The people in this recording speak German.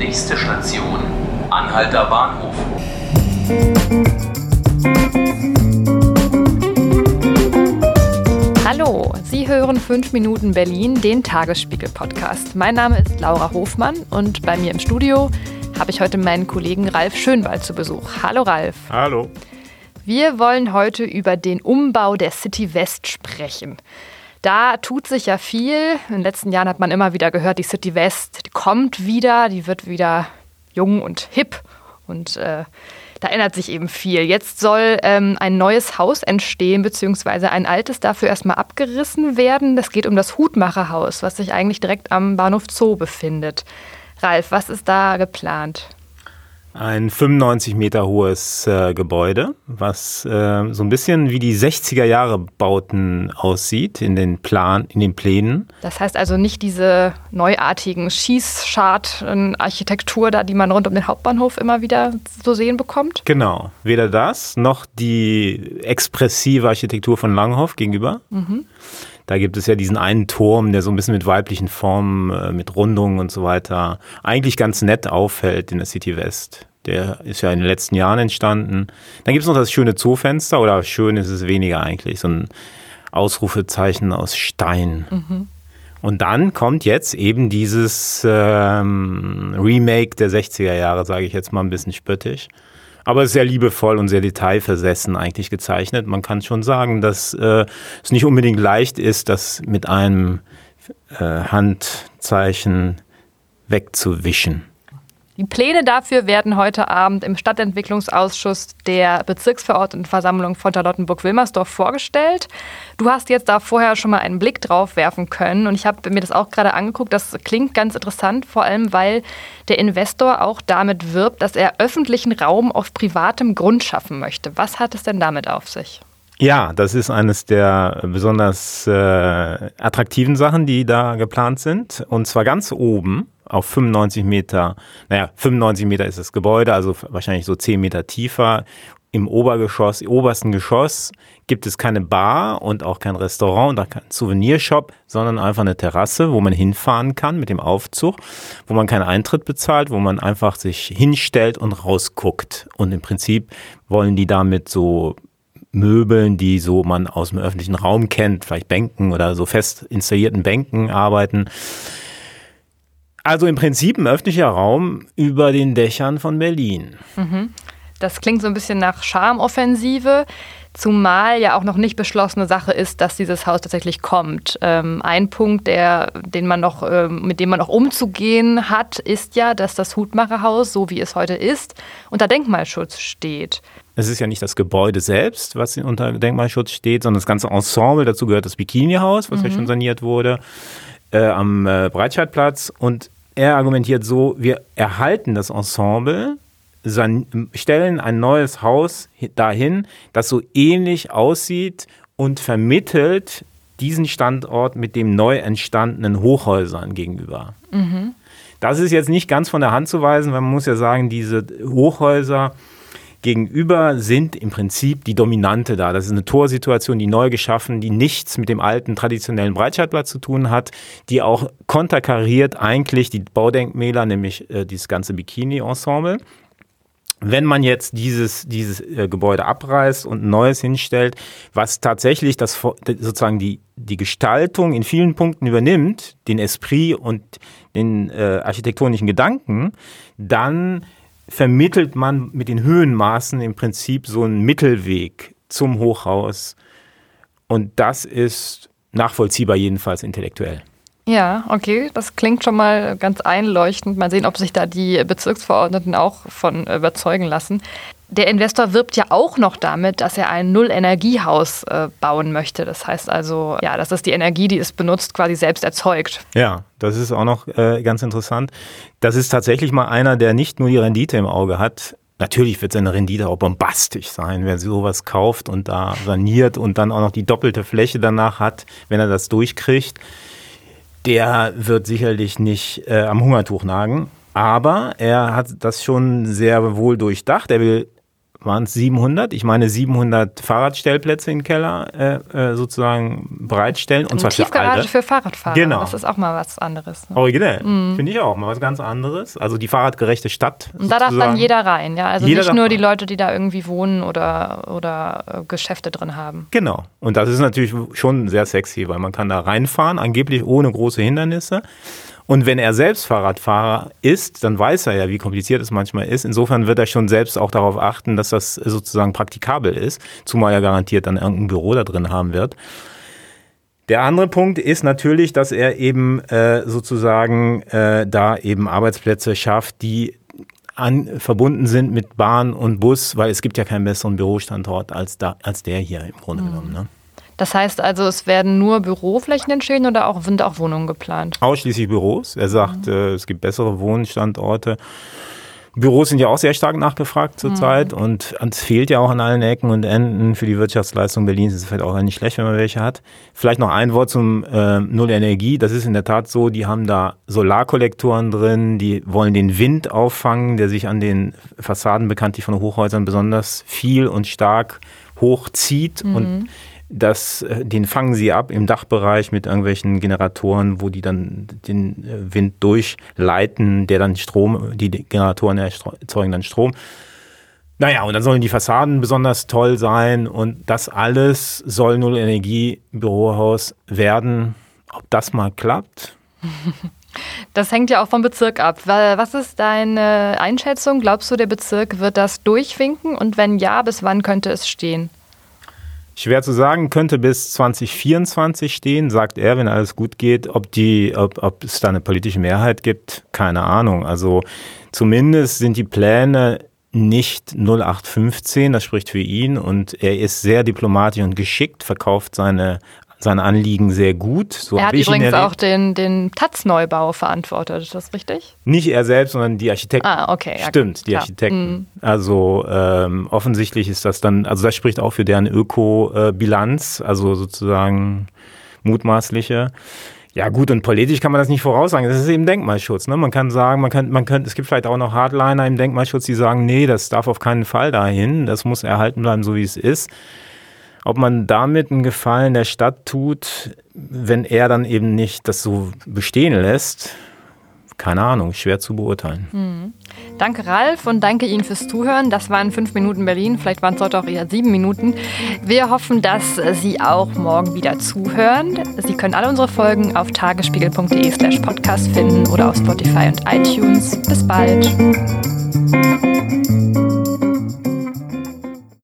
Nächste Station, Anhalter Bahnhof. Hallo, Sie hören 5 Minuten Berlin, den Tagesspiegel-Podcast. Mein Name ist Laura Hofmann und bei mir im Studio habe ich heute meinen Kollegen Ralf Schönwald zu Besuch. Hallo Ralf. Hallo. Wir wollen heute über den Umbau der City West sprechen. Da tut sich ja viel. In den letzten Jahren hat man immer wieder gehört, die City West die kommt wieder, die wird wieder jung und hip und äh, da ändert sich eben viel. Jetzt soll ähm, ein neues Haus entstehen, beziehungsweise ein altes dafür erstmal abgerissen werden. Das geht um das Hutmacherhaus, was sich eigentlich direkt am Bahnhof Zoo befindet. Ralf, was ist da geplant? Ein 95 Meter hohes äh, Gebäude, was äh, so ein bisschen wie die 60er Jahre Bauten aussieht in den Plan, in den Plänen. Das heißt also nicht diese neuartigen Schießschart-Architektur da, die man rund um den Hauptbahnhof immer wieder zu sehen bekommt? Genau, weder das noch die expressive Architektur von Langhoff gegenüber. Mhm. Da gibt es ja diesen einen Turm, der so ein bisschen mit weiblichen Formen, äh, mit Rundungen und so weiter eigentlich ganz nett auffällt in der City West. Der ist ja in den letzten Jahren entstanden. Dann gibt es noch das schöne Zoofenster, oder schön ist es weniger eigentlich, so ein Ausrufezeichen aus Stein. Mhm. Und dann kommt jetzt eben dieses ähm, Remake der 60er Jahre, sage ich jetzt mal ein bisschen spöttisch aber sehr liebevoll und sehr detailversessen eigentlich gezeichnet. Man kann schon sagen, dass äh, es nicht unbedingt leicht ist, das mit einem äh, Handzeichen wegzuwischen. Die Pläne dafür werden heute Abend im Stadtentwicklungsausschuss der Bezirksverordnetenversammlung von Charlottenburg-Wilmersdorf vorgestellt. Du hast jetzt da vorher schon mal einen Blick drauf werfen können und ich habe mir das auch gerade angeguckt. Das klingt ganz interessant, vor allem weil der Investor auch damit wirbt, dass er öffentlichen Raum auf privatem Grund schaffen möchte. Was hat es denn damit auf sich? Ja, das ist eines der besonders äh, attraktiven Sachen, die da geplant sind. Und zwar ganz oben auf 95 Meter, naja, 95 Meter ist das Gebäude, also wahrscheinlich so 10 Meter tiefer. Im Obergeschoss, im obersten Geschoss gibt es keine Bar und auch kein Restaurant und auch kein Souvenirshop, sondern einfach eine Terrasse, wo man hinfahren kann mit dem Aufzug, wo man keinen Eintritt bezahlt, wo man einfach sich hinstellt und rausguckt. Und im Prinzip wollen die damit so Möbeln, die so man aus dem öffentlichen Raum kennt, vielleicht Bänken oder so fest installierten Bänken arbeiten, also im Prinzip ein öffentlicher Raum über den Dächern von Berlin. Mhm. Das klingt so ein bisschen nach Charmoffensive, zumal ja auch noch nicht beschlossene Sache ist, dass dieses Haus tatsächlich kommt. Ähm, ein Punkt, der, den man noch, ähm, mit dem man noch umzugehen hat, ist ja, dass das Hutmacherhaus, so wie es heute ist, unter Denkmalschutz steht. Es ist ja nicht das Gebäude selbst, was unter Denkmalschutz steht, sondern das ganze Ensemble. Dazu gehört das Bikini-Haus, was mhm. ja schon saniert wurde äh, am äh, Breitscheidplatz und er argumentiert so, wir erhalten das Ensemble, stellen ein neues Haus dahin, das so ähnlich aussieht und vermittelt diesen Standort mit dem neu entstandenen Hochhäusern gegenüber. Mhm. Das ist jetzt nicht ganz von der Hand zu weisen, weil man muss ja sagen, diese Hochhäuser Gegenüber sind im Prinzip die Dominante da. Das ist eine Torsituation, die neu geschaffen, die nichts mit dem alten traditionellen Breitscheidplatz zu tun hat, die auch konterkariert eigentlich die Baudenkmäler, nämlich äh, dieses ganze Bikini-Ensemble. Wenn man jetzt dieses, dieses äh, Gebäude abreißt und ein neues hinstellt, was tatsächlich das, sozusagen die, die Gestaltung in vielen Punkten übernimmt, den Esprit und den äh, architektonischen Gedanken, dann vermittelt man mit den Höhenmaßen im Prinzip so einen Mittelweg zum Hochhaus. Und das ist nachvollziehbar, jedenfalls intellektuell. Ja, okay, das klingt schon mal ganz einleuchtend. Mal sehen, ob sich da die Bezirksverordneten auch von überzeugen lassen. Der Investor wirbt ja auch noch damit, dass er ein Null-Energiehaus äh, bauen möchte. Das heißt also, ja, das die Energie, die es benutzt, quasi selbst erzeugt. Ja, das ist auch noch äh, ganz interessant. Das ist tatsächlich mal einer, der nicht nur die Rendite im Auge hat. Natürlich wird seine Rendite auch bombastisch sein, wer sowas kauft und da saniert und dann auch noch die doppelte Fläche danach hat, wenn er das durchkriegt. Der wird sicherlich nicht äh, am Hungertuch nagen. Aber er hat das schon sehr wohl durchdacht. Er will waren es 700. Ich meine 700 Fahrradstellplätze im Keller äh, äh, sozusagen bereitstellen. Und Eine zwar für Tiefgarage alle. für Fahrradfahrer. Genau. Das ist auch mal was anderes. Ne? Originell. Finde ich auch. Mal was ganz anderes. Also die fahrradgerechte Stadt. Und da darf dann sozusagen. jeder rein, ja. Also Jeder nicht nur die Leute, die da irgendwie wohnen oder, oder äh, Geschäfte drin haben. Genau. Und das ist natürlich schon sehr sexy, weil man kann da reinfahren, angeblich ohne große Hindernisse. Und wenn er selbst Fahrradfahrer ist, dann weiß er ja, wie kompliziert es manchmal ist. Insofern wird er schon selbst auch darauf achten, dass das sozusagen praktikabel ist, zumal er garantiert dann irgendein Büro da drin haben wird. Der andere Punkt ist natürlich, dass er eben äh, sozusagen äh, da eben Arbeitsplätze schafft, die an, verbunden sind mit Bahn und Bus, weil es gibt ja keinen besseren Bürostandort als, da, als der hier im Grunde genommen. Ne? Das heißt also, es werden nur Büroflächen entstehen oder auch, sind auch Wohnungen geplant? Ausschließlich Büros. Er sagt, äh, es gibt bessere Wohnstandorte. Büros sind ja auch sehr stark nachgefragt zurzeit und es fehlt ja auch an allen Ecken und Enden. Für die Wirtschaftsleistung Berlins ist es vielleicht auch nicht schlecht, wenn man welche hat. Vielleicht noch ein Wort zum äh, Null Energie. Das ist in der Tat so, die haben da Solarkollektoren drin, die wollen den Wind auffangen, der sich an den Fassaden bekanntlich von Hochhäusern besonders viel und stark hochzieht und das, äh, den fangen sie ab im Dachbereich mit irgendwelchen Generatoren, wo die dann den äh, Wind durchleiten, der dann Strom, die Generatoren erzeugen dann Strom. Naja, und dann sollen die Fassaden besonders toll sein und das alles soll Null Energie Bürohaus werden. Ob das mal klappt? Das hängt ja auch vom Bezirk ab. Was ist deine Einschätzung? Glaubst du, der Bezirk wird das durchwinken? Und wenn ja, bis wann könnte es stehen? Schwer zu sagen, könnte bis 2024 stehen, sagt er, wenn alles gut geht. Ob, die, ob, ob es da eine politische Mehrheit gibt, keine Ahnung. Also zumindest sind die Pläne nicht 0815, das spricht für ihn. Und er ist sehr diplomatisch und geschickt, verkauft seine, seine Anliegen sehr gut. So er hat übrigens auch den, den Taz-Neubau verantwortet. Ist das richtig? Nicht er selbst, sondern die Architekten. Ah, okay. Ja, Stimmt, die klar. Architekten. Also ähm, offensichtlich ist das dann, also das spricht auch für deren Öko-Bilanz, also sozusagen mutmaßliche. Ja gut, und politisch kann man das nicht voraussagen. Das ist eben Denkmalschutz. Ne? Man kann sagen, man kann, man könnte, es gibt vielleicht auch noch Hardliner im Denkmalschutz, die sagen, nee, das darf auf keinen Fall dahin. Das muss erhalten bleiben, so wie es ist. Ob man damit einen Gefallen der Stadt tut, wenn er dann eben nicht das so bestehen lässt, keine Ahnung, schwer zu beurteilen. Danke, Ralf, und danke Ihnen fürs Zuhören. Das waren fünf Minuten Berlin. Vielleicht waren es heute auch eher sieben Minuten. Wir hoffen, dass Sie auch morgen wieder zuhören. Sie können alle unsere Folgen auf tagesspiegel.de slash podcast finden oder auf Spotify und iTunes. Bis bald.